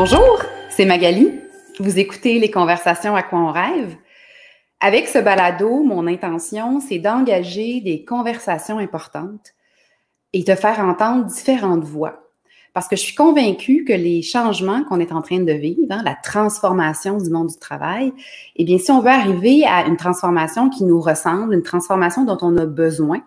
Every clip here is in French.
Bonjour, c'est Magali. Vous écoutez les conversations à quoi on rêve. Avec ce balado, mon intention, c'est d'engager des conversations importantes et de faire entendre différentes voix. Parce que je suis convaincue que les changements qu'on est en train de vivre, hein, la transformation du monde du travail, eh bien, si on veut arriver à une transformation qui nous ressemble, une transformation dont on a besoin,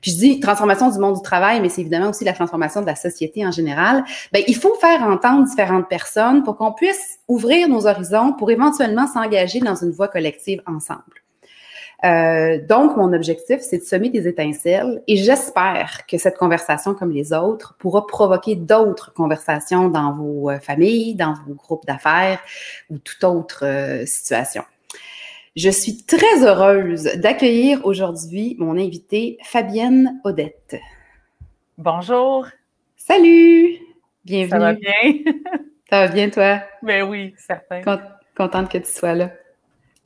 puis je dis transformation du monde du travail, mais c'est évidemment aussi la transformation de la société en général. Ben, il faut faire entendre différentes personnes pour qu'on puisse ouvrir nos horizons pour éventuellement s'engager dans une voie collective ensemble. Euh, donc, mon objectif, c'est de semer des étincelles et j'espère que cette conversation, comme les autres, pourra provoquer d'autres conversations dans vos euh, familles, dans vos groupes d'affaires ou toute autre euh, situation. Je suis très heureuse d'accueillir aujourd'hui mon invitée Fabienne Odette. Bonjour. Salut. Bienvenue. Ça va bien? Ça va bien, toi? Ben oui, certain. Contente que tu sois là.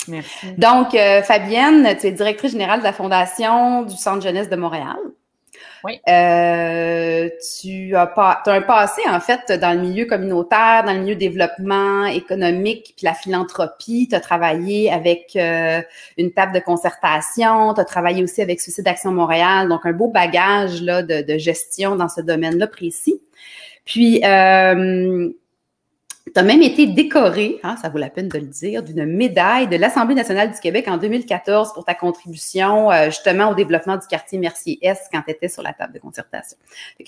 Merci. Donc, euh, Fabienne, tu es directrice générale de la Fondation du Centre jeunesse de Montréal. Oui. Euh, tu as, pas, as un passé, en fait, dans le milieu communautaire, dans le milieu développement économique, puis la philanthropie. Tu as travaillé avec euh, une table de concertation. Tu as travaillé aussi avec Suicide Action Montréal. Donc, un beau bagage là, de, de gestion dans ce domaine-là précis. Puis, euh, tu as même été décoré, hein, ça vaut la peine de le dire, d'une médaille de l'Assemblée nationale du Québec en 2014 pour ta contribution euh, justement au développement du quartier Mercier-Est quand tu étais sur la table de concertation.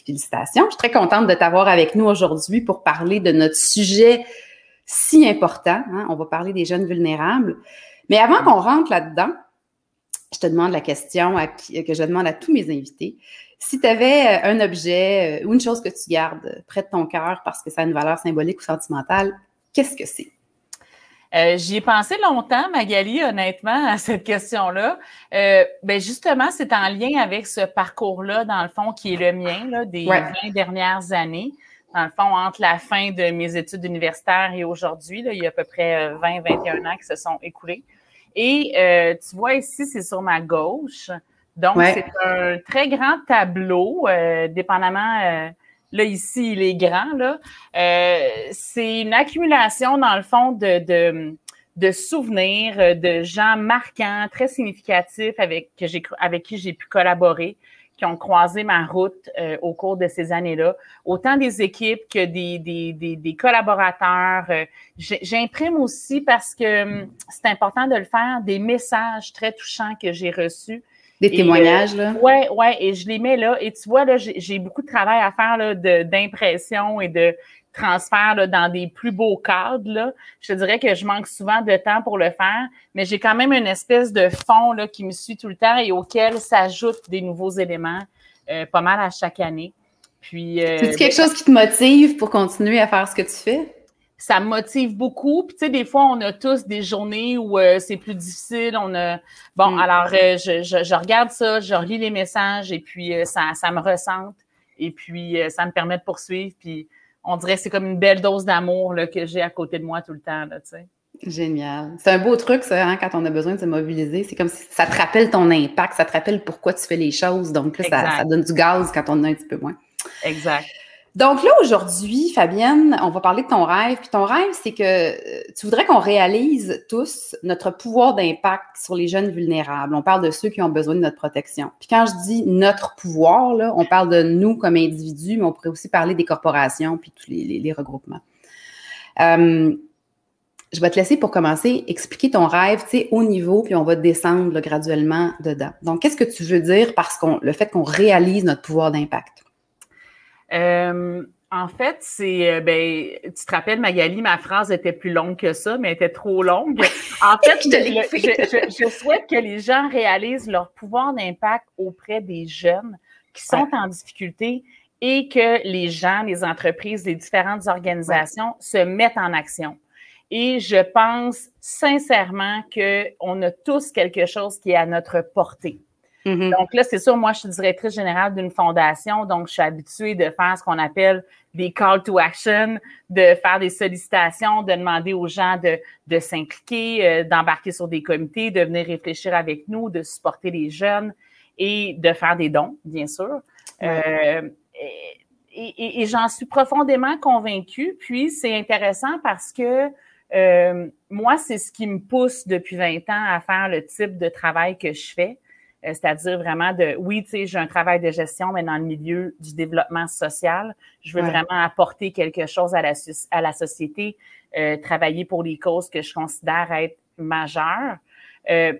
félicitations. Je suis très contente de t'avoir avec nous aujourd'hui pour parler de notre sujet si important. Hein. On va parler des jeunes vulnérables. Mais avant qu'on rentre là-dedans, je te demande la question que je demande à tous mes invités. Si tu avais euh, un objet euh, ou une chose que tu gardes près de ton cœur parce que ça a une valeur symbolique ou sentimentale, qu'est-ce que c'est? Euh, j'y ai pensé longtemps, Magali, honnêtement, à cette question-là. Euh, ben justement, c'est en lien avec ce parcours-là, dans le fond, qui est le mien, là, des 20 dernières années. Dans le fond, entre la fin de mes études universitaires et aujourd'hui, il y a à peu près 20-21 ans qui se sont écoulés. Et tu vois ici, c'est sur ma gauche. Donc, c'est un très grand tableau, euh, dépendamment, euh, là, ici, il est grand, là. Euh, c'est une accumulation, dans le fond, de, de, de, souvenirs de gens marquants, très significatifs avec, que j'ai, avec qui j'ai pu collaborer, qui ont croisé ma route au cours de ces années-là. Autant des équipes que des, des, des, des collaborateurs. j'imprime aussi parce que hum, c'est important de le faire, des messages très touchants que j'ai reçus des témoignages, là? Oui, euh, ouais, et je les mets là. Et tu vois, là, j'ai beaucoup de travail à faire là, d'impression et de transfert là, dans des plus beaux cadres. Là. Je te dirais que je manque souvent de temps pour le faire, mais j'ai quand même une espèce de fond là, qui me suit tout le temps et auquel s'ajoutent des nouveaux éléments euh, pas mal à chaque année. Puis, euh, C'est quelque ben, chose qui te motive pour continuer à faire ce que tu fais? Ça me motive beaucoup. Puis, tu sais, des fois, on a tous des journées où euh, c'est plus difficile. On a... Bon, mm. alors, euh, je, je, regarde ça, je relis les messages et puis euh, ça, ça me ressente. Et puis, ça me permet de poursuivre. Puis, on dirait que c'est comme une belle dose d'amour que j'ai à côté de moi tout le temps, là, tu sais. Génial. C'est un beau truc, ça, hein, quand on a besoin de se mobiliser. C'est comme si ça te rappelle ton impact, ça te rappelle pourquoi tu fais les choses. Donc là, ça, ça, donne du gaz quand on en a un petit peu moins. Exact. Donc là, aujourd'hui, Fabienne, on va parler de ton rêve. Puis ton rêve, c'est que euh, tu voudrais qu'on réalise tous notre pouvoir d'impact sur les jeunes vulnérables. On parle de ceux qui ont besoin de notre protection. Puis quand je dis notre pouvoir, on parle de nous comme individus, mais on pourrait aussi parler des corporations puis tous les, regroupements. Euh, je vais te laisser pour commencer expliquer ton rêve, tu sais, au niveau, puis on va descendre graduellement dedans. Donc, qu'est-ce que tu veux dire par le fait qu'on réalise notre pouvoir d'impact? Euh, en fait, c'est euh, ben, tu te rappelles, Magali, ma phrase était plus longue que ça, mais elle était trop longue. En fait, je, je, souhaite que les gens réalisent leur pouvoir d'impact auprès des jeunes qui sont en difficulté et que les gens, les entreprises, les différentes organisations se mettent en action. Et je pense sincèrement qu'on a tous quelque chose qui est à notre portée. Mm-hmm. Donc là, c'est sûr, moi, je suis directrice générale d'une fondation, donc je suis habituée de faire ce qu'on appelle des call to action, de faire des sollicitations, de demander aux gens de, de s'impliquer, euh, d'embarquer sur des comités, de venir réfléchir avec nous, de supporter les jeunes et de faire des dons, bien sûr. Euh, et, j'en suis profondément convaincue. Puis c'est intéressant parce que euh, moi, c'est ce qui me pousse depuis 20 ans à faire le type de travail que je fais. Euh, c'est-à-dire vraiment de, oui, tu sais, j'ai un travail de gestion, mais dans le milieu du développement social, je veux vraiment apporter quelque chose à la, à la société, euh, travailler pour les causes que je considère être majeures. Euh,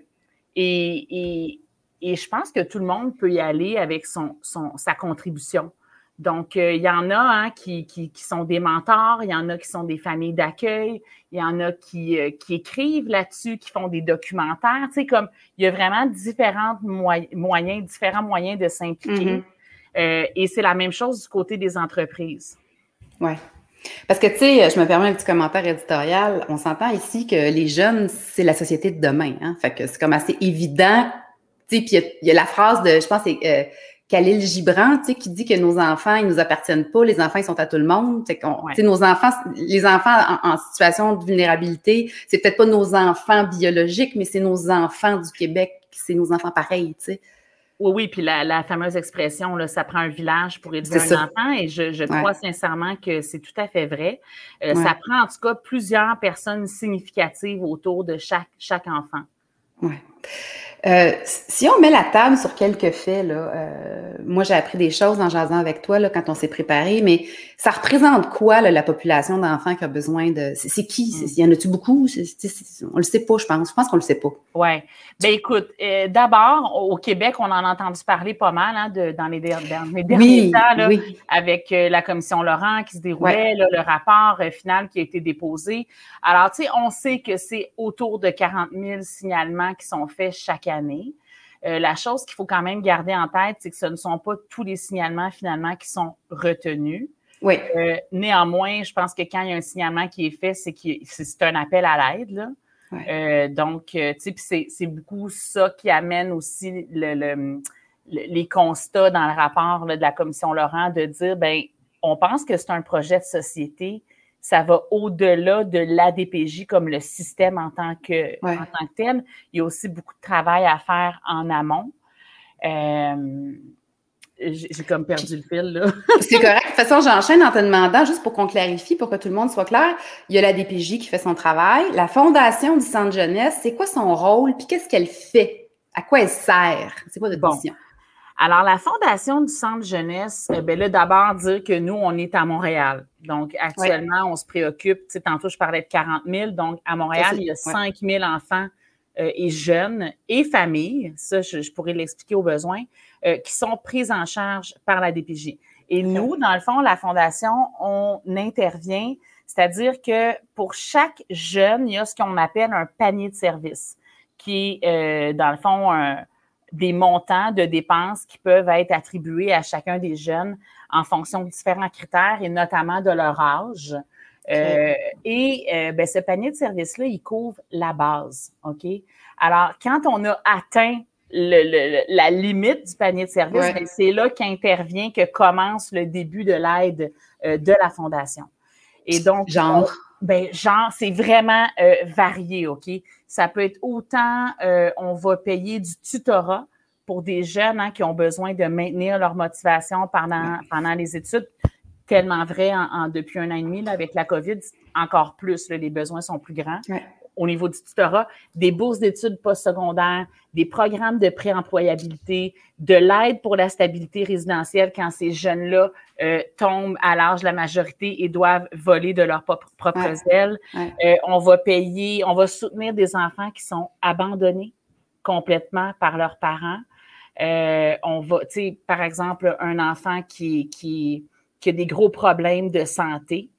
et, et, et, je pense que tout le monde peut y aller avec son, son sa contribution. Donc, euh, il y en a hein, qui, qui, qui, sont des mentors, il y en a qui sont des familles d'accueil, il y en a qui, euh, qui écrivent là-dessus, qui font des documentaires. Tu sais, comme il y a vraiment différents moyens, différents moyens de s'impliquer. Mm-hmm. euh, et c'est la même chose du côté des entreprises. Oui. Parce que, tu sais, je me permets un petit commentaire éditorial. On s'entend ici que les jeunes, c'est la société de demain. Hein? Fait que c'est comme assez évident. Tu sais, puis il y, a la phrase de, je pense, c'est Khalil Gibran, tu sais, qui dit que nos enfants, ils nous appartiennent pas, les enfants, ils sont à tout le monde. Tu sais, nos enfants, les enfants en, situation de vulnérabilité, c'est peut-être pas nos enfants biologiques, mais c'est nos enfants du Québec, c'est nos enfants pareils, tu sais. Oui, oui, puis la, fameuse expression, là, ça prend un village pour élever un enfant, et je, crois sincèrement que c'est tout à fait vrai. Euh, ça prend en tout cas plusieurs personnes significatives autour de chaque, chaque enfant. Oui. Euh, si on met la table sur quelques faits, là, euh, moi j'ai appris des choses en jasant avec toi là, quand on s'est préparé, mais ça représente quoi là, la population d'enfants qui a besoin de. C'est qui? Il y en a-tu beaucoup? on le sait pas, je pense. Je pense qu'on le sait pas. Oui. Ben écoute, euh, d'abord, au Québec, on en a entendu parler pas mal hein, de, dans les, derniers, temps, là, avec la commission Laurent qui se déroulait, le rapport final qui a été déposé. Alors, tu sais, on sait que c'est autour de 40 000 signalements qui sont faits chaque année. Euh, la chose qu'il faut quand même garder en tête, c'est que ce ne sont pas tous les signalements finalement qui sont retenus. Oui. Euh, néanmoins, je pense que quand il y a un signalement qui est fait, c'est que c'est un appel à l'aide. Euh, donc, tu sais, c'est beaucoup ça qui amène aussi le, les constats dans le rapport de la commission Laurent de dire, ben, on pense que c'est un projet de société ça va au-delà de l'ADPJ comme le système en tant, que, en tant que tel. Il y a aussi beaucoup de travail à faire en amont. Euh, j'ai comme perdu le fil, là. c'est correct. De toute façon, j'enchaîne en te demandant, juste pour qu'on clarifie, pour que tout le monde soit clair, il y a la DPJ qui fait son travail. La Fondation du Centre Jeunesse, c'est quoi son rôle? Puis qu'est-ce qu'elle fait? À quoi elle sert? C'est quoi votre mission? Alors, la Fondation du Centre Jeunesse, eh bien là, d'abord dire que nous, on est à Montréal. Donc, actuellement, on se préoccupe, tu sais, tantôt, je parlais de 40 000. Donc, à Montréal, il y a 5 000 enfants euh, et jeunes et familles, ça, je, pourrais l'expliquer au besoin, euh, qui sont prises en charge par la DPJ. Et nous, dans le fond, la Fondation, on intervient, c'est-à-dire que pour chaque jeune, il y a ce qu'on appelle un panier de services, qui est, euh, dans le fond, un des montants de dépenses qui peuvent être attribués à chacun des jeunes en fonction de différents critères et notamment de leur âge. Euh, et euh, ben, ce panier de services-là, il couvre la base. OK? Alors, quand on a atteint le, la limite du panier de services, ben, c'est là qu'intervient, que commence le début de l'aide euh, de la Fondation. Et donc, genre. Ben, genre, c'est vraiment euh, varié, OK? Ça peut être autant, euh, on va payer du tutorat pour des jeunes hein, qui ont besoin de maintenir leur motivation pendant, pendant les études. Tellement vrai en, depuis un an et demi, là, avec la COVID, encore plus, les besoins sont plus grands au niveau du tutorat, des bourses d'études postsecondaires, des programmes de préemployabilité, de l'aide pour la stabilité résidentielle quand ces jeunes-là euh, tombent à l'âge de la majorité et doivent voler de leurs propres ailes. Euh, on va payer, on va soutenir des enfants qui sont abandonnés complètement par leurs parents. Euh, on va, tu sais, par exemple, un enfant qui, qui, qui a des gros problèmes de santé,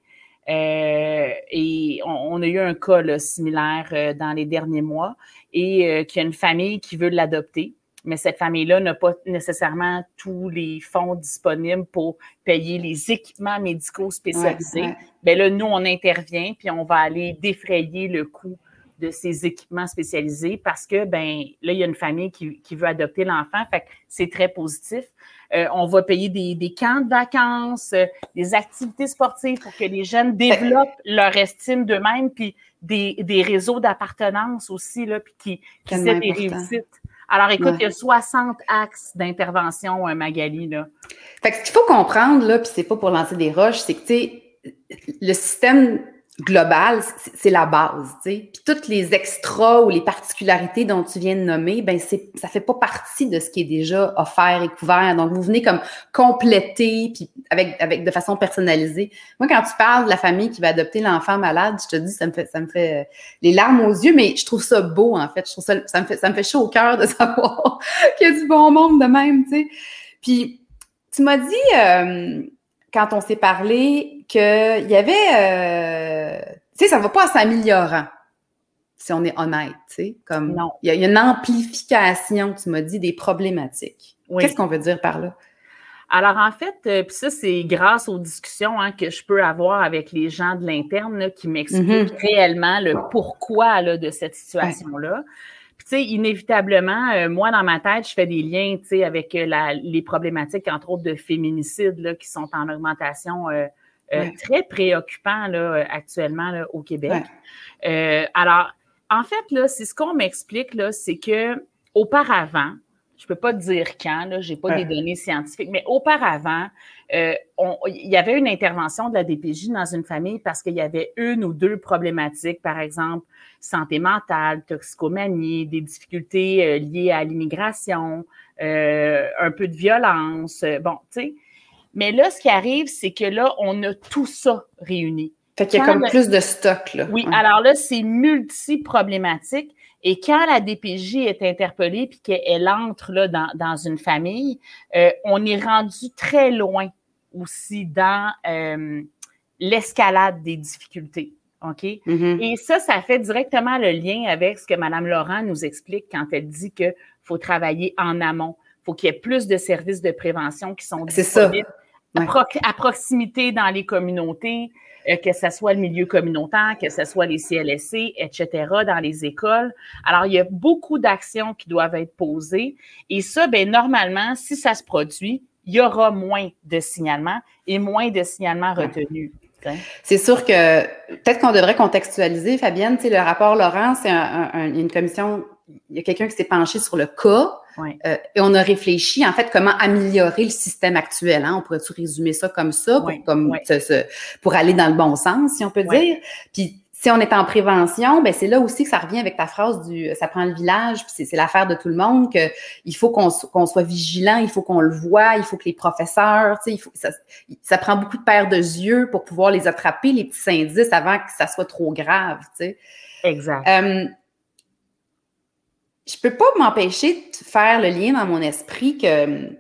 euh, et on, a eu un cas similaire euh, dans les derniers mois et euh, qu'il y a une famille qui veut l'adopter. Mais cette famille-là n'a pas nécessairement tous les fonds disponibles pour payer les équipements médicaux spécialisés. Bien là, nous, on intervient puis on va aller défrayer le coût de ces équipements spécialisés parce que, ben là, il y a une famille qui, qui veut adopter l'enfant. Fait que c'est très positif. Euh, on va payer des, des, camps de vacances, euh, des activités sportives pour que les jeunes développent leur estime d'eux-mêmes, puis des, des réseaux d'appartenance aussi, là, puis qui, qui des réussites. Alors, écoute, il y a 60 axes d'intervention, euh, Magali. Là. Fait que ce qu'il faut comprendre, là, puis c'est pas pour lancer des roches, c'est que, tu sais, le système global, c'est la base, tu sais. Puis toutes les extras ou les particularités dont tu viens de nommer, ben c'est ça fait pas partie de ce qui est déjà offert et couvert. Donc vous venez comme compléter puis avec avec de façon personnalisée. Moi quand tu parles de la famille qui va adopter l'enfant malade, je te dis ça me fait ça me fait euh, les larmes aux yeux, mais je trouve ça beau en fait. Je trouve ça ça me fait ça me fait chaud au cœur de savoir qu'il y a du bon monde de même, tu sais. Puis tu m'as dit euh, quand on s'est parlé qu'il y avait, euh, tu sais, ça va pas en s'améliorant, si on est honnête, tu sais, comme. Il, y a, une amplification, tu m'as dit, des problématiques. Qu'est-ce qu'on veut dire par là? Alors, en fait, euh, puis ça, c'est grâce aux discussions hein, que je peux avoir avec les gens de l'interne qui m'expliquent mm-hmm. réellement le pourquoi là, de cette situation-là tu sais, inévitablement, euh, moi, dans ma tête, je fais des liens, tu sais, avec euh, la, les problématiques, entre autres, de féminicide, là, qui sont en augmentation euh, très préoccupant, là, actuellement, là, au Québec. alors, en fait, là, c'est ce qu'on m'explique, là, c'est que auparavant, je peux pas te dire quand, là, j'ai pas des données scientifiques, mais auparavant, euh, il y avait une intervention de la DPJ dans une famille parce qu'il y avait une ou deux problématiques, par exemple, santé mentale, toxicomanie, des difficultés euh, liées à l'immigration, euh, un peu de violence, bon, tu sais. Mais là, ce qui arrive, c'est que là, on a tout ça réuni. Fait qu'il y a comme plus de stock, là. Oui, alors là, c'est multi-problématique. Et quand la DPJ est interpellée puis qu'elle entre là, dans, dans une famille, euh, on est rendu très loin aussi dans euh, l'escalade des difficultés. OK? Mm-hmm. Et ça, ça fait directement le lien avec ce que Mme Laurent nous explique quand elle dit qu'il faut travailler en amont. Il faut qu'il y ait plus de services de prévention qui sont disponibles à, proximité dans les communautés. Euh, que ce soit le milieu communautaire, que ce soit les CLSC, etc., dans les écoles. Alors, il y a beaucoup d'actions qui doivent être posées. Et ça, ben normalement, si ça se produit, il y aura moins de signalements et moins de signalements retenus. C'est sûr que peut-être qu'on devrait contextualiser, Fabienne. Tu sais, le rapport Laurent, c'est une commission, il y a quelqu'un qui s'est penché sur le cas euh, et on a réfléchi, en fait, comment améliorer le système actuel. Hein? On pourrait-tu résumer ça comme ça pour, comme, pour aller dans le bon sens, si on peut dire? Puis si on est en prévention, ben c'est là aussi que ça revient avec ta phrase du ça prend le village, puis c'est l'affaire de tout le monde que il faut qu'on soit vigilant, il faut qu'on le voit, il faut que les professeurs, tu sais, il faut ça, ça prend beaucoup de paires de yeux pour pouvoir les attraper les petits indices avant que ça soit trop grave, tu sais. Exact. Euh, je peux pas m'empêcher de faire le lien dans mon esprit que hum,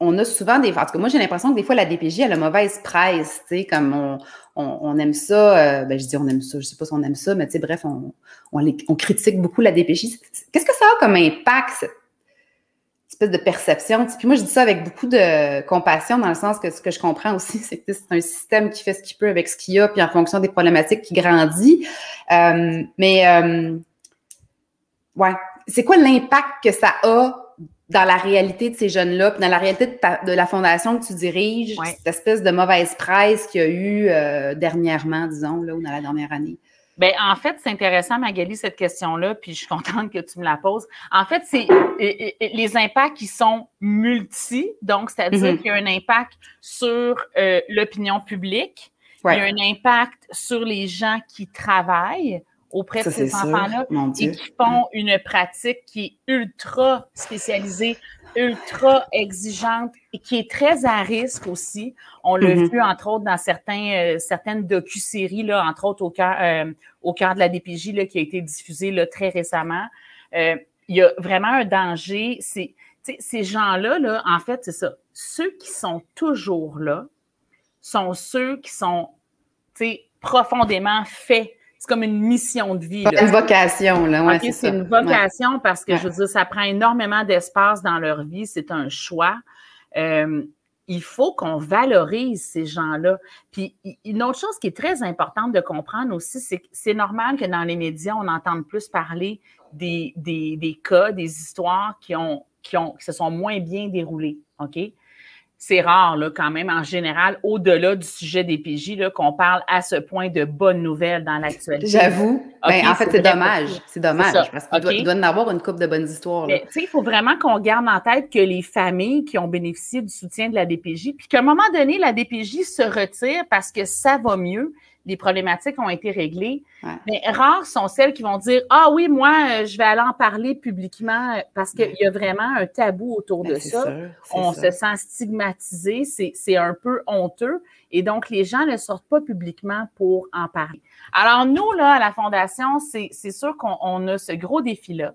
on a souvent des. En tout cas, moi, j'ai l'impression que des fois, la DPJ a la mauvaise presse, tu sais, comme on, on, aime ça. Euh, ben, je dis on aime ça, je sais pas si on aime ça, mais tu sais, bref, on, on, critique beaucoup la DPJ. Qu'est-ce que ça a comme impact, cette espèce de perception? Puis moi, je dis ça avec beaucoup de compassion, dans le sens que ce que je comprends aussi, c'est que c'est un système qui fait ce qu'il peut avec ce qu'il y a, puis en fonction des problématiques qui grandit. Euh, mais, euh, ouais, c'est quoi l'impact que ça a dans la réalité de ces jeunes-là, puis dans la réalité de, la fondation que tu diriges, cette espèce de mauvaise presse qu'il y a eu euh, dernièrement, disons, là, ou dans la dernière année? Bien, en fait, c'est intéressant, Magali, cette question-là, puis je suis contente que tu me la poses. En fait, c'est les impacts qui sont multi, donc c'est-à-dire mm-hmm. qu'il y a un impact sur euh, l'opinion publique, il y a un impact sur les gens qui travaillent, auprès de ces enfants-là et qui font une pratique qui est ultra spécialisée, ultra exigeante et qui est très à risque aussi. On l'a mm-hmm. vu entre autres dans certains, euh, certaines docu-séries, là, entre autres au cœur, euh, au cœur de la DPJ là, qui a été diffusée là, très récemment. Euh, il y a vraiment un danger. C'est, ces gens-là, là, en fait, c'est ça. Ceux qui sont toujours là sont ceux qui sont profondément faits c'est comme une mission de vie. Une vocation, là. Ouais, c'est une vocation parce que, je veux dire, ça prend énormément d'espace dans leur vie. C'est un choix. Euh, il faut qu'on valorise ces gens-là. Puis une autre chose qui est très importante de comprendre aussi, c'est que c'est normal que dans les médias, on entende plus parler des, des, des cas, des histoires qui ont, qui ont, qui se sont moins bien déroulées. OK? C'est rare, là, quand même, en général, au-delà du sujet des PJ, qu'on parle à ce point de bonnes nouvelles dans l'actualité. J'avoue. Ben, en fait, c'est dommage. C'est dommage parce qu'il doit, y en avoir une coupe de bonnes histoires. Mais, il faut vraiment qu'on garde en tête que les familles qui ont bénéficié du soutien de la DPJ, puis qu'à un moment donné, la DPJ se retire parce que ça va mieux, les problématiques ont été réglées. Mais rares sont celles qui vont dire Ah oui, moi, euh, je vais aller en parler publiquement euh, parce qu'il y a vraiment un tabou autour ben, de ça. On se sent stigmatisé, c'est un peu honteux. Et donc, les gens ne sortent pas publiquement pour en parler. Alors, nous, là, à la Fondation, c'est sûr qu'on a ce gros défi-là,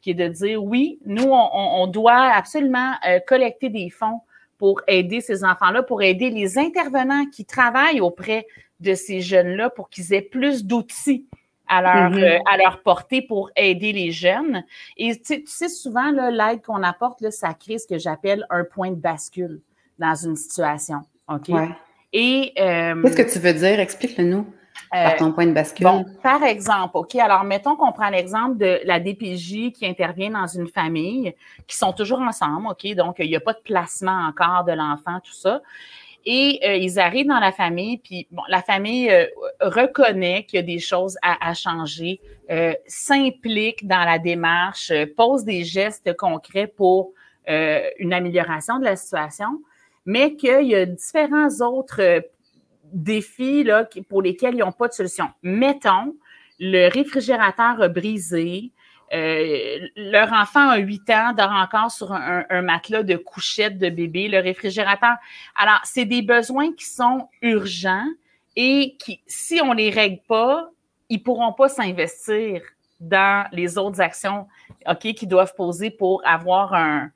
qui est de dire oui, nous, on, doit absolument euh, collecter des fonds pour aider ces enfants-là, pour aider les intervenants qui travaillent auprès de ces jeunes-là pour qu'ils aient plus d'outils à leur, mm-hmm. euh, à leur portée pour aider les jeunes. Et tu sais, souvent, l'aide qu'on apporte, là, ça crée ce que j'appelle un point de bascule dans une situation. OK? Et. Euh, Qu'est-ce que tu veux dire? Explique-le-nous. Par ton point de bascule. Bon, par exemple, OK, alors mettons qu'on prend l'exemple de la DPJ qui intervient dans une famille, qui sont toujours ensemble, OK, donc il n'y a pas de placement encore de l'enfant, tout ça. Et euh, ils arrivent dans la famille, puis bon, la famille euh, reconnaît qu'il y a des choses à, à changer, euh, s'implique dans la démarche, pose des gestes concrets pour une amélioration de la situation, mais qu'il y a différents autres défis là, pour lesquels ils n'ont pas de solution. Mettons, le réfrigérateur a brisé, euh, leur enfant a 8 ans, dort encore sur un, matelas de couchette de bébé, le réfrigérateur. Alors, c'est des besoins qui sont urgents et qui, si on les règle pas, ils pourront pas s'investir dans les autres actions, OK, qu'ils doivent poser pour avoir un,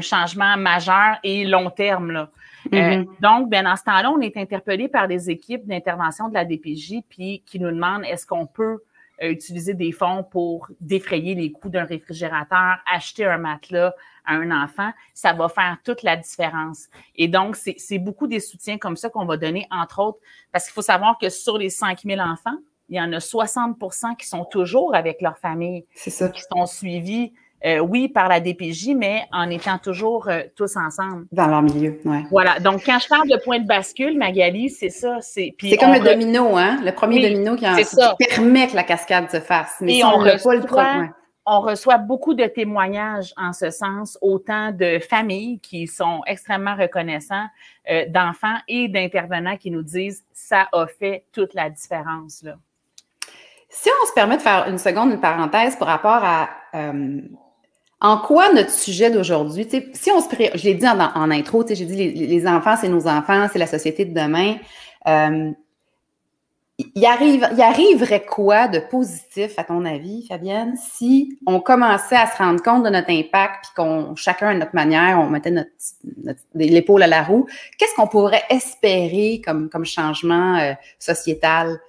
changement majeur et long terme, là. Euh, mm-hmm. donc, bien, dans ce temps-là, on est interpellé par des équipes d'intervention de la DPJ, puis qui nous demandent est-ce qu'on peut utiliser des fonds pour défrayer les coûts d'un réfrigérateur, acheter un matelas à un enfant, ça va faire toute la différence. Et donc, c'est beaucoup des soutiens comme ça qu'on va donner, entre autres, parce qu'il faut savoir que sur les 5000 enfants, il y en a 60% qui sont toujours avec leur famille. C'est ça. Qui sont suivis euh, oui, par la DPJ, mais en étant toujours euh, tous ensemble. Dans leur milieu, oui. Voilà. Donc, quand je parle de point de bascule, Magali, c'est ça. C'est comme le domino, hein? Le premier domino qui, en, permet que la cascade se fasse. Mais on, reçoit, on reçoit beaucoup de témoignages en ce sens, autant de familles qui sont extrêmement reconnaissants, euh, d'enfants et d'intervenants qui nous disent ça a fait toute la différence. Là. Si on se permet de faire une seconde, une parenthèse par rapport à en quoi notre sujet d'aujourd'hui, si on se je l'ai dit en, intro, j'ai dit les, enfants, c'est nos enfants, c'est la société de demain. Euh, il, arrive, arriverait quoi de positif, à ton avis, Fabienne, si on commençait à se rendre compte de notre impact, puis qu'on, chacun à notre manière, on mettait l'épaule à la roue, qu'est-ce qu'on pourrait espérer comme, changement euh, sociétal?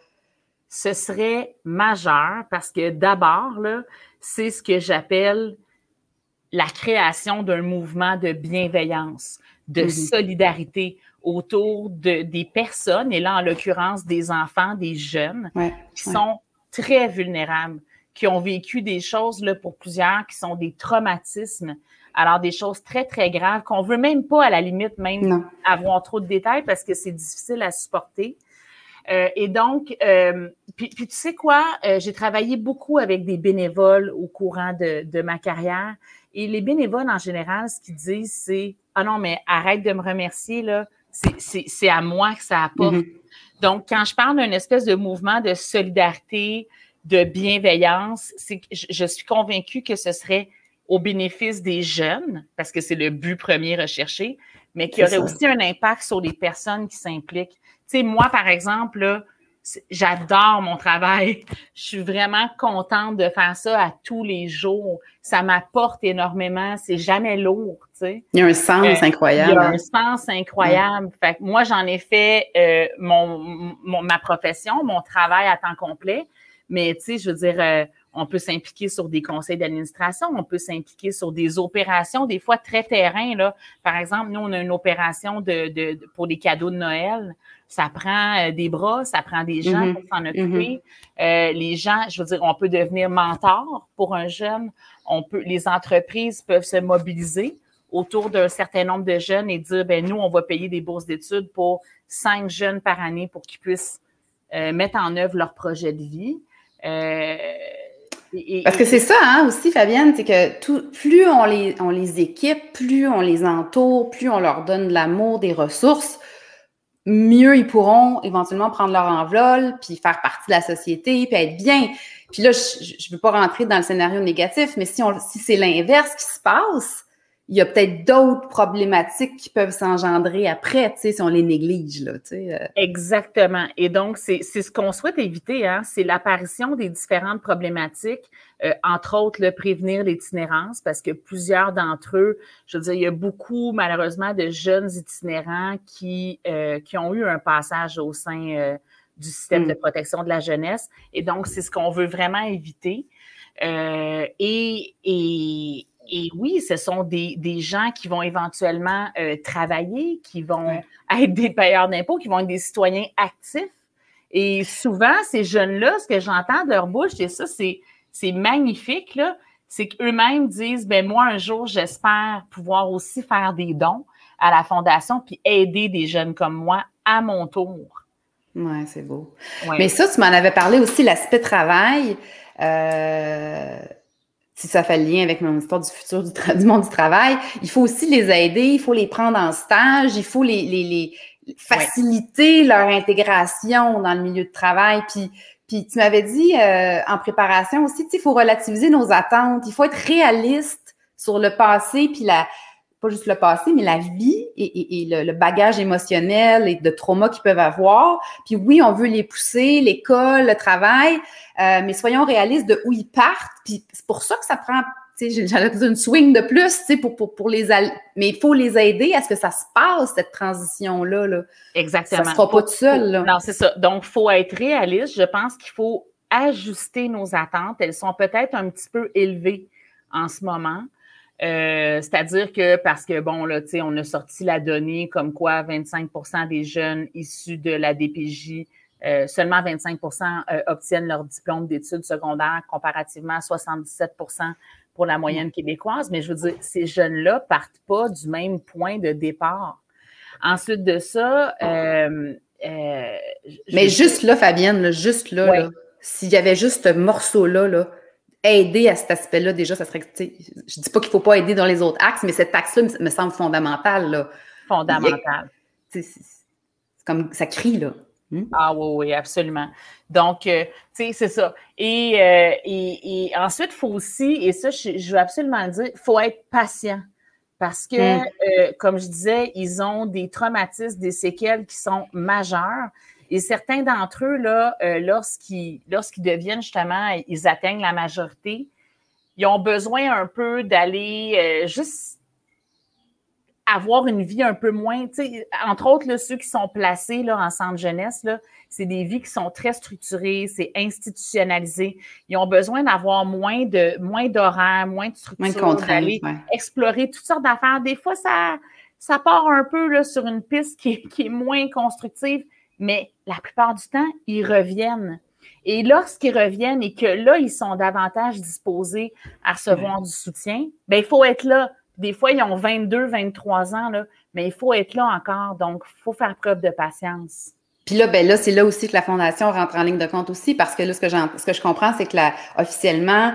Ce serait majeur parce que d'abord, c'est ce que j'appelle la création d'un mouvement de bienveillance, de mm-hmm. solidarité autour de, des personnes, et là, en l'occurrence, des enfants, des jeunes, qui sont très vulnérables, qui ont vécu des choses, là, pour plusieurs, qui sont des traumatismes. Alors, des choses très, très graves qu'on veut même pas, à la limite, même avoir trop de détails parce que c'est difficile à supporter. Euh, et donc, euh, puis, tu sais quoi, euh, j'ai travaillé beaucoup avec des bénévoles au courant de, de ma carrière et les bénévoles, en général, ce qu'ils disent, c'est Ah non, mais arrête de me remercier, là. C'est à moi que ça apporte. Mm-hmm. Donc, quand je parle d'un espèce de mouvement de solidarité, de bienveillance, c'est je, je suis convaincue que ce serait au bénéfice des jeunes, parce que c'est le but premier recherché, mais qu'il y aurait aussi un impact sur les personnes qui s'impliquent. Tu sais, moi, par exemple, là, j'adore mon travail. Je suis vraiment contente de faire ça à tous les jours. Ça m'apporte énormément. C'est jamais lourd, tu sais. Il y a un sens euh, incroyable. Il y a un sens incroyable. Fait que moi, j'en ai fait euh, mon, ma profession, mon travail à temps complet. Mais tu sais, je veux dire, euh, on peut s'impliquer sur des conseils d'administration, on peut s'impliquer sur des opérations, des fois très terrain. Là. Par exemple, nous, on a une opération de, de, pour des cadeaux de Noël. Ça prend euh, des bras, ça prend des gens mm-hmm. pour s'en mm-hmm. occuper. euh, les gens, je veux dire, on peut devenir mentor pour un jeune. On peut, les entreprises peuvent se mobiliser autour d'un certain nombre de jeunes et dire, ben nous, on va payer des bourses d'études pour cinq jeunes par année pour qu'ils puissent euh, mettre en œuvre leur projet de vie. Euh, Parce que c'est ça hein, aussi, Fabienne, c'est que tout, plus on les, on les équipe, plus on les entoure, plus on leur donne de l'amour, des ressources, mieux ils pourront éventuellement prendre leur envol, puis faire partie de la société, puis être bien. Puis là, je ne veux pas rentrer dans le scénario négatif, mais si, on, si c'est l'inverse qui se passe, il y a peut-être d'autres problématiques qui peuvent s'engendrer après, tu sais, si on les néglige, là, tu sais. Euh. Exactement. Et donc, c'est ce qu'on souhaite éviter, hein, c'est l'apparition des différentes problématiques, euh, entre autres, le prévenir l'itinérance, parce que plusieurs d'entre eux, je veux dire, il y a beaucoup, malheureusement, de jeunes itinérants qui, euh, qui ont eu un passage au sein du système de mm. protection de la jeunesse. Et donc, c'est ce qu'on veut vraiment éviter. et, et et oui, ce sont des, des gens qui vont éventuellement euh, travailler, qui vont être des payeurs d'impôts, qui vont être des citoyens actifs. Et souvent, ces jeunes-là, ce que j'entends de leur bouche, et ça, c'est, c'est magnifique, là, c'est qu'eux-mêmes disent, ben moi, un jour, j'espère pouvoir aussi faire des dons à la Fondation puis aider des jeunes comme moi à mon tour. Oui, c'est beau. Mais ça, tu m'en avais parlé aussi, l'aspect travail. Euh, si ça fait le lien avec mon histoire du futur du, monde du travail, il faut aussi les aider, il faut les prendre en stage, il faut les, les, les faciliter leur intégration dans le milieu de travail. Puis, puis tu m'avais dit euh, en préparation aussi, il faut relativiser nos attentes, il faut être réaliste sur le passé, puis la, pas juste le passé, mais la vie et, et, le, bagage émotionnel et de trauma qu'ils peuvent avoir. Puis oui, on veut les pousser, l'école, le travail, euh, mais soyons réalistes de où ils partent. Puis c'est pour ça que ça prend, tu sais, j'allais une swing de plus, tu sais, pour, pour, pour les... Mais il faut les aider à ce que ça se passe, cette transition-là. Là. Exactement. Ça ne sera pas tout seul. Là. Non, c'est ça. Donc, il faut être réaliste. Je pense qu'il faut ajuster nos attentes. Elles sont peut-être un petit peu élevées en ce moment. Euh, c'est-à-dire que parce que, bon, là, tu sais, on a sorti la donnée comme quoi 25% des jeunes issus de la DPJ, euh, seulement 25% euh, obtiennent leur diplôme d'études secondaires comparativement à 77% pour la moyenne québécoise. Mais je veux dire, ces jeunes-là partent pas du même point de départ. Ensuite de ça, Mais juste là, Fabienne, juste là, là s'il y avait juste ce morceau-là, là, aider à cet aspect-là, déjà, ça serait. Je dis pas qu'il faut pas aider dans les autres axes, mais cet axe-là me semble fondamental. Là. Fondamental. C'est comme ça crie, là. Hmm? Ah oui, oui, absolument. Donc, euh, tu sais, c'est ça. Et, euh, et, ensuite, il faut aussi, et ça, je, veux absolument le dire, il faut être patient. Parce que, hmm. euh, comme je disais, ils ont des traumatismes, des séquelles qui sont majeures. Et certains d'entre eux, là, euh, lorsqu'ils, lorsqu'ils deviennent justement, ils atteignent la majorité, ils ont besoin un peu d'aller euh, juste avoir une vie un peu moins, entre autres, là, ceux qui sont placés là, en centre jeunesse, là, c'est des vies qui sont très structurées, c'est institutionnalisé. Ils ont besoin d'avoir moins de moins d'horaires, moins de structure, d'aller explorer toutes sortes d'affaires. Des fois, ça, ça part un peu là, sur une piste qui, qui est moins constructive mais la plupart du temps, ils reviennent. Et lorsqu'ils reviennent et que là, ils sont davantage disposés à recevoir du soutien, bien, il faut être là. Des fois, ils ont 22, 23 ans, mais il faut être là encore. Donc, il faut faire preuve de patience. Puis là, ben là, c'est là aussi que la Fondation rentre en ligne de compte aussi, parce que là, ce que, ce que je comprends, c'est que là, officiellement,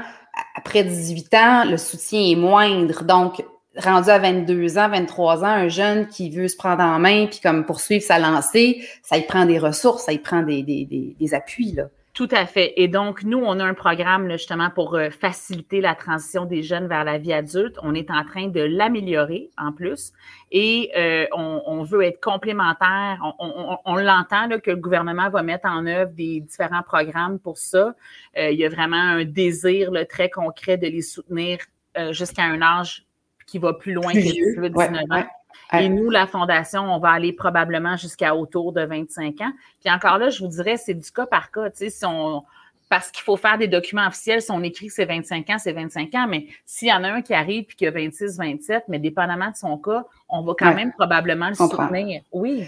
après 18 ans, le soutien est moindre. Donc, rendu à 22 ans, 23 ans, un jeune qui veut se prendre en main puis comme poursuivre sa lancée, ça y prend des ressources, ça y prend des, des, des, appuis. Là. Tout à fait. Et donc, nous, on a un programme justement pour euh, faciliter la transition des jeunes vers la vie adulte. On est en train de l'améliorer en plus et euh, on, on, veut être complémentaire. On, on, on l'entend que le gouvernement va mettre en œuvre des différents programmes pour ça. Euh, il y a vraiment un désir là, très concret de les soutenir jusqu'à un âge qui va plus loin que le 19 ans. Et nous, la Fondation, on va aller probablement jusqu'à autour de 25 ans. Puis encore là, je vous dirais, c'est du cas par cas. Tu sais, si on, parce qu'il faut faire des documents officiels, si on écrit que c'est 25 ans, c'est 25 ans, mais s'il y en a un qui arrive puis qui a 26, 27, mais dépendamment de son cas, on va quand même probablement le soutenir. Oui.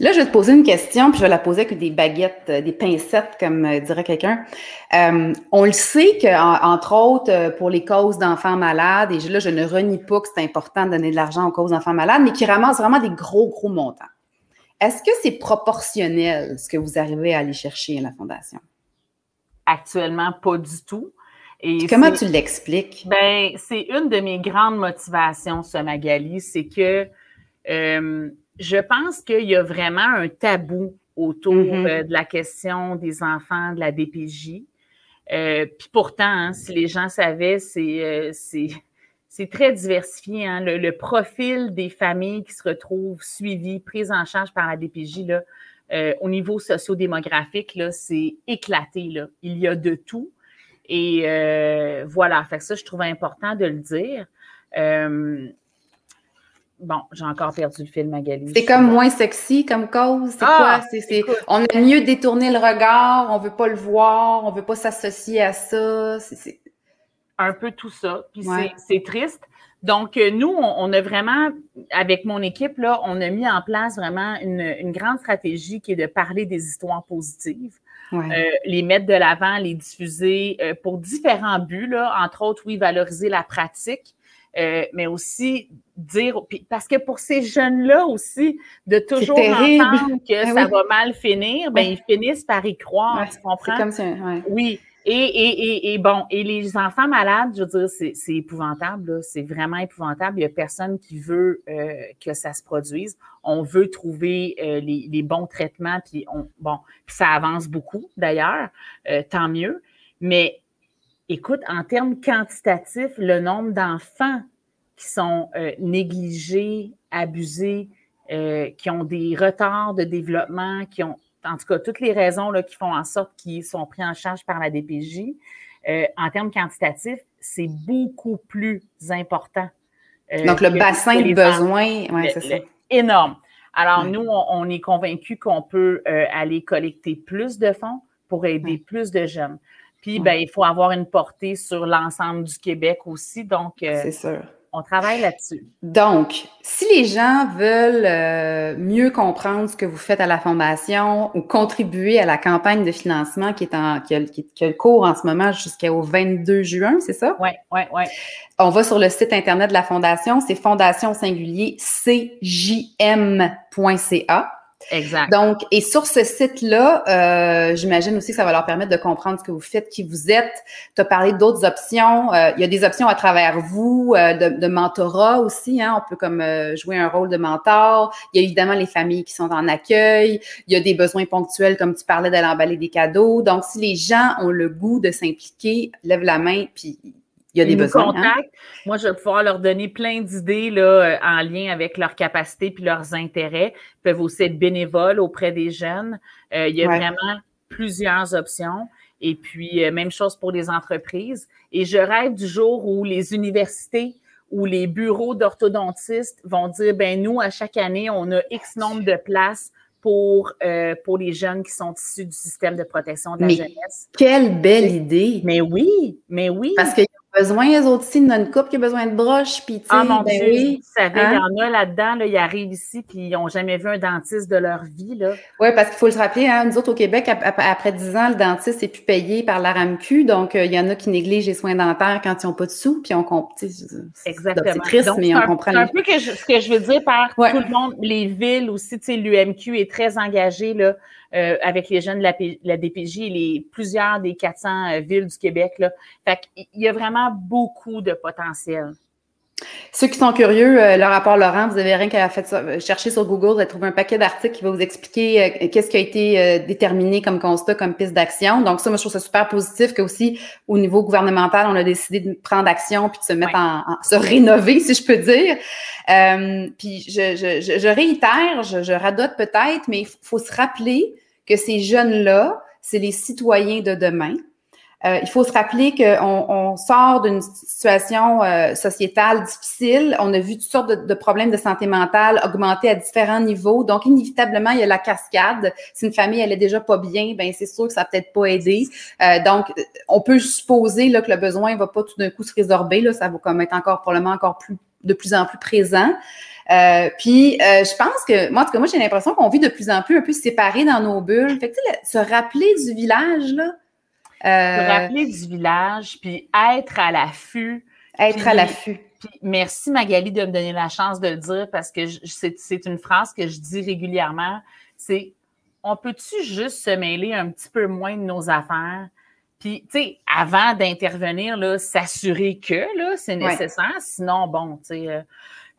Là, je vais te poser une question, puis je vais la poser avec des baguettes, euh, des pincettes, comme euh, dirait quelqu'un. Euh, on le sait qu'entre autres, pour les causes d'enfants malades, et là, je ne renie pas que c'est important de donner de l'argent aux causes d'enfants malades, mais qui ramassent vraiment des gros, gros montants. Est-ce que c'est proportionnel ce que vous arrivez à aller chercher à la Fondation? Actuellement, pas du tout. Et comment tu l'expliques? Ben, c'est une de mes grandes motivations, ce Magali, c'est que je pense qu'il y a vraiment un tabou autour mm-hmm. euh, de la question des enfants de la DPJ. Euh, puis pourtant, hein, si les gens savaient, c'est euh, c'est très diversifié. Hein. Le, profil des familles qui se retrouvent suivies, prises en charge par la DPJ, là, au niveau sociodémographique, c'est éclaté. Là. Il y a de tout. Et voilà, fait que ça, je trouve important de le dire. Bon, j'ai encore perdu le fil, Magali. C'est comme moins sexy comme cause. C'est ah, quoi? C'est, on a mieux détourné le regard, on veut pas le voir, on veut pas s'associer à ça. C'est, Un peu tout ça. Puis c'est, triste. Donc, euh, nous, on, a vraiment, avec mon équipe, là, on a mis en place vraiment une, grande stratégie qui est de parler des histoires positives. Euh, les mettre de l'avant, les diffuser euh, pour différents buts, là, entre autres, oui, valoriser la pratique, euh, mais aussi dire, parce que pour ces jeunes-là aussi, de toujours entendre que ah ça va mal finir, ben ils finissent par y croire, tu comprends? Comme ça, Oui. Et, et, et, bon, et les enfants malades, je veux dire, c'est épouvantable, c'est vraiment épouvantable. Il n'y a personne qui veut euh, que ça se produise. On veut trouver euh, les, les, bons traitements, puis on, bon, ça avance beaucoup d'ailleurs, tant mieux. Mais écoute, en termes quantitatifs, le nombre d'enfants qui sont euh, négligés, abusés, euh, qui ont des retards de développement, qui ont, en tout cas, toutes les raisons là, qui font en sorte qu'ils sont pris en charge par la DPJ, euh, en termes quantitatifs, c'est beaucoup plus important. Donc, le bassin de besoins, ouais, c'est ça. Énorme. Alors, nous, on, est convaincus qu'on peut aller collecter plus de fonds pour aider plus de jeunes. Puis, ben, il faut avoir une portée sur l'ensemble du Québec aussi. Donc, euh, sûr. On travaille là-dessus. Donc, si les gens veulent euh, mieux comprendre ce que vous faites à la Fondation ou contribuer à la campagne de financement qui est en qui a, qui, a le cours en ce moment jusqu'au 22 juin, c'est ça? Oui, oui, oui. On va sur le site Internet de la Fondation, c'est fondation singulier cjm.ca. Exact. Donc, et sur ce site-là, euh, j'imagine aussi que ça va leur permettre de comprendre ce que vous faites, qui vous êtes. Tu as parlé d'autres options. Euh, il y a des options à travers vous, euh, de, de, mentorat aussi. Hein? On peut comme jouer un rôle de mentor. Il y a évidemment les familles qui sont en accueil. Il y a des besoins ponctuels, comme tu parlais, d'aller emballer des cadeaux. Donc, si les gens ont le goût de s'impliquer, lève la main, puis il y a des besoins. Hein? Moi, je vais pouvoir leur donner plein d'idées là, euh, en lien avec leurs capacités puis leurs intérêts. Ils peuvent aussi être bénévoles auprès des jeunes. Euh, il y a vraiment plusieurs options. Et puis, euh, même chose pour les entreprises. Et je rêve du jour où les universités ou les bureaux d'orthodontistes vont dire, ben nous, à chaque année, on a X nombre de places pour, pour les jeunes qui sont issus du système de protection de la jeunesse. Quelle belle idée! Mais oui, mais oui. Parce que besoin, eux autres aussi, une coupe qui a besoin de broches, puis tu Ah mon ben Dieu, oui, savez, il y hein? en a là-dedans, là, ils arrivent ici, puis ils n'ont jamais vu un dentiste de leur vie, là. Oui, parce qu'il faut le rappeler, hein, nous autres au Québec, après 10 ans, le dentiste n'est plus payé par la RAMQ, donc euh, il y en a qui négligent les soins dentaires quand ils n'ont pas de sous, puis on comprend, Exactement. C'est triste, mais on comprend. C'est un peu que ce que je veux dire par tout le monde, les villes aussi, tu sais, l'UMQ est très engagé, là, euh, avec les jeunes de la, la, DPJ et les, plusieurs des 400 euh, villes du Québec. Là. Fait qu'il y a vraiment beaucoup de potentiel. Ceux qui sont curieux, euh, le rapport Laurent, vous avez rien qu'à ça, chercher sur Google, vous allez trouver un paquet d'articles qui va vous expliquer qu'est-ce qui a été déterminé comme constat, comme piste d'action. Donc ça, moi, je trouve ça super positif que aussi au niveau gouvernemental, on a décidé de prendre action puis de se mettre en, se rénover, si je peux dire. puis je, je, je, réitère, je, je radote peut-être, mais il faut se rappeler que ces jeunes-là, c'est les citoyens de demain. Euh, il faut se rappeler qu'on on sort d'une situation euh, sociétale difficile. On a vu toutes sortes de, de, problèmes de santé mentale augmenter à différents niveaux. Donc, inévitablement, il y a la cascade. Si une famille, elle est déjà pas bien, ben c'est sûr que ça n'a peut-être pas aidé. Euh, donc, on peut supposer là, que le besoin va pas tout d'un coup se résorber. Là, ça va comme être encore probablement encore plus de plus en plus présent. Euh, puis, euh, je pense que, moi, en tout cas, moi, j'ai l'impression qu'on vit de plus en plus un peu séparés dans nos bulles. Fait que, tu sais, se rappeler du village, là. Euh, se rappeler du village, puis être à l'affût. Être à l'affût. merci, Magali, de me donner la chance de le dire parce que c'est une phrase que je dis régulièrement. C'est on peut-tu juste se mêler un petit peu moins de nos affaires? Puis, tu sais, avant d'intervenir, là, s'assurer que, là, c'est nécessaire. Sinon, bon, tu sais,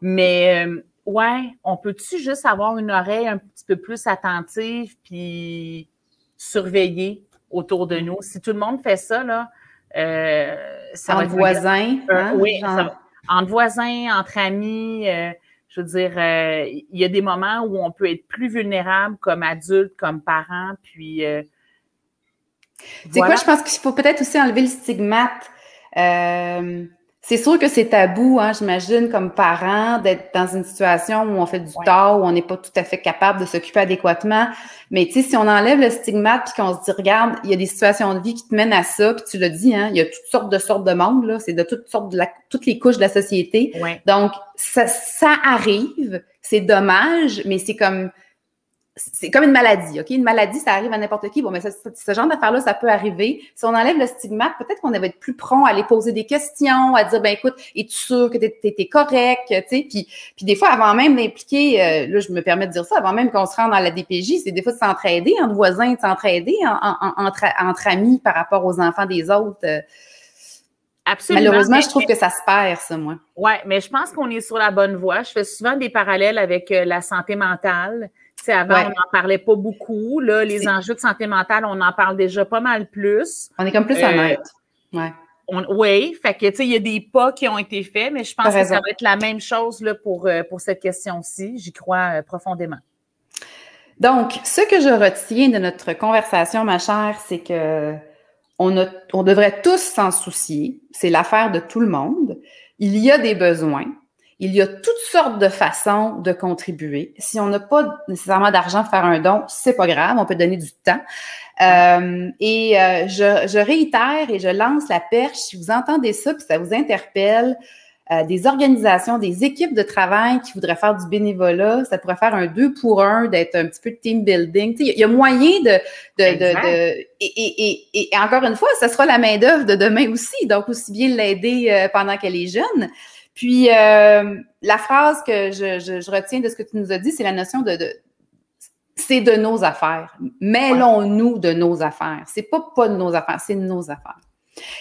mais euh, ouais, on peut-tu juste avoir une oreille un petit peu plus attentive puis surveiller autour de nous? Si tout le monde fait ça, là, euh, ça entre voisins. Hein, oui, entre voisins, entre amis. Euh, je veux dire, il y a des moments où on peut être plus vulnérable comme adulte, comme parent, puis. C'est quoi, je pense qu'il faut peut-être aussi enlever le stigmate. C'est sûr que c'est tabou, hein, j'imagine, comme parent, d'être dans une situation où on fait du tort, où on n'est pas tout à fait capable de s'occuper adéquatement. Mais tu sais, si on enlève le stigmate puis qu'on se dit, regarde, il y a des situations de vie qui te mènent à ça, puis tu l'as dit, hein, il y a toutes sortes de sortes de monde, là, c'est de toutes sortes de toutes les couches de la société. Donc, ça, ça arrive, c'est dommage, mais c'est comme c'est comme une maladie, OK? Une maladie, ça arrive à n'importe qui. Bon, mais ce genre d'affaires-là, ça peut arriver. Si on enlève le stigmate, peut-être qu'on va être plus prompt à aller poser des questions, à dire, ben écoute, es-tu sûr que tu étais correct? Tu sais, puis, puis des fois, avant même d'impliquer, euh, là, je me permets de dire ça, avant même qu'on se rende dans la DPJ, c'est des fois de s'entraider entre voisins, de s'entraider entre, entre, amis par rapport aux enfants des autres. Euh. Absolument. Malheureusement, je trouve que ça se perd, ça, moi. Oui, mais je pense qu'on est sur la bonne voie. Je fais souvent des parallèles avec euh, la santé mentale avant, on n'en parlait pas beaucoup. Là, les enjeux de santé mentale, on en parle déjà pas mal plus. On est comme plus honnête. Euh, ouais. oui, fait que, tu sais, il y a des pas qui ont été faits, mais je pense que ça va être la même chose là, pour, euh, pour cette question-ci. J'y crois euh, profondément. Donc, ce que je retiens de notre conversation, ma chère, c'est que on, on devrait tous s'en soucier. C'est l'affaire de tout le monde. Il y a des besoins. Il y a toutes sortes de façons de contribuer. Si on n'a pas nécessairement d'argent pour faire un don, c'est pas grave, on peut donner du temps. Euh, et euh, je, réitère et je lance la perche. Si vous entendez ça, puis ça vous interpelle, euh, des organisations, des équipes de travail qui voudraient faire du bénévolat, ça pourrait faire un deux pour un, d'être un petit peu de team building. Il y, a moyen de, de, de, et, et, et, encore une fois, ça sera la main d'œuvre de demain aussi. Donc aussi bien l'aider pendant qu'elle est jeune. Puis, euh, la phrase que je, retiens de ce que tu nous as dit, c'est la notion de, c'est de nos affaires. Mêlons-nous de nos affaires. C'est pas pas de nos affaires, c'est de nos affaires.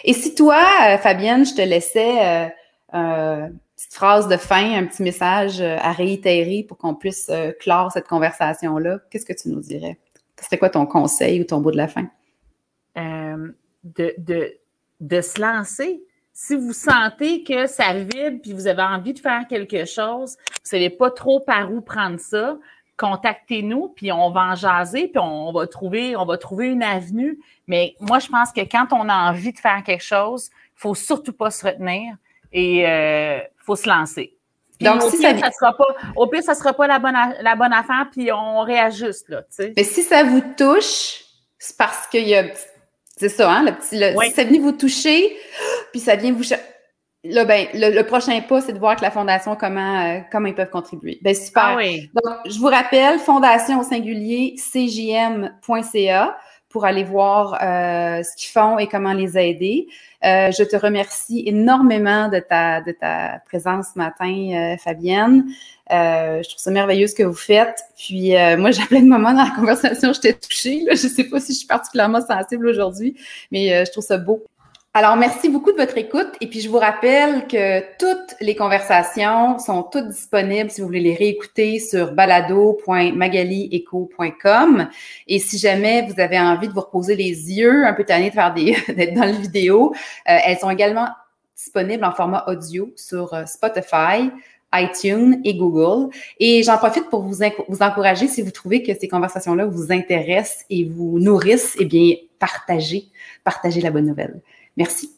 Et si toi, euh, Fabienne, je te laissais euh, une petite phrase de fin, un petit message à réitérer pour qu'on puisse clore cette conversation-là, qu'est-ce que tu nous dirais? C'était quoi ton conseil ou ton bout de la fin? de, de se lancer, si vous sentez que ça vide puis vous avez envie de faire quelque chose, vous savez pas trop par où prendre ça, contactez-nous puis on va en jaser puis on va trouver on va trouver une avenue. Mais moi je pense que quand on a envie de faire quelque chose, faut surtout pas se retenir et euh, faut se lancer. Donc, au si pire, ça... sera pas, au pire, ça sera pas la bonne, la bonne affaire, puis on réajuste, là, tu sais. Mais si ça vous touche, c'est parce qu'il y a c'est ça, hein? Le petit, Si ça vient vous toucher, puis ça vient vous. Là, ben, le, prochain pas, c'est de voir avec la Fondation comment, euh, comment ils peuvent contribuer. Ben, super. Ah Donc, je vous rappelle, fondation au singulier, cjm.ca pour aller voir euh, ce qu'ils font et comment les aider. Euh, je te remercie énormément de ta, de ta présence ce matin, Fabienne. Euh, je trouve ça merveilleux ce que vous faites. Puis moi, j'ai plein de moments dans la conversation, j'étais touchée. Je ne sais pas si je suis particulièrement sensible aujourd'hui, mais je trouve ça beau. Alors, merci beaucoup de votre écoute. Et puis, je vous rappelle que toutes les conversations sont toutes disponibles si vous voulez les réécouter sur balado.magalieco.com. Et si jamais vous avez envie de vous reposer les yeux, un peu tanné de faire des, d'être dans la vidéo, elles sont également disponibles en format audio sur Spotify, iTunes et Google. Et j'en profite pour vous, vous encourager, si vous trouvez que ces conversations-là vous intéressent et vous nourrissent, eh bien, partagez, partagez la bonne nouvelle. Merci.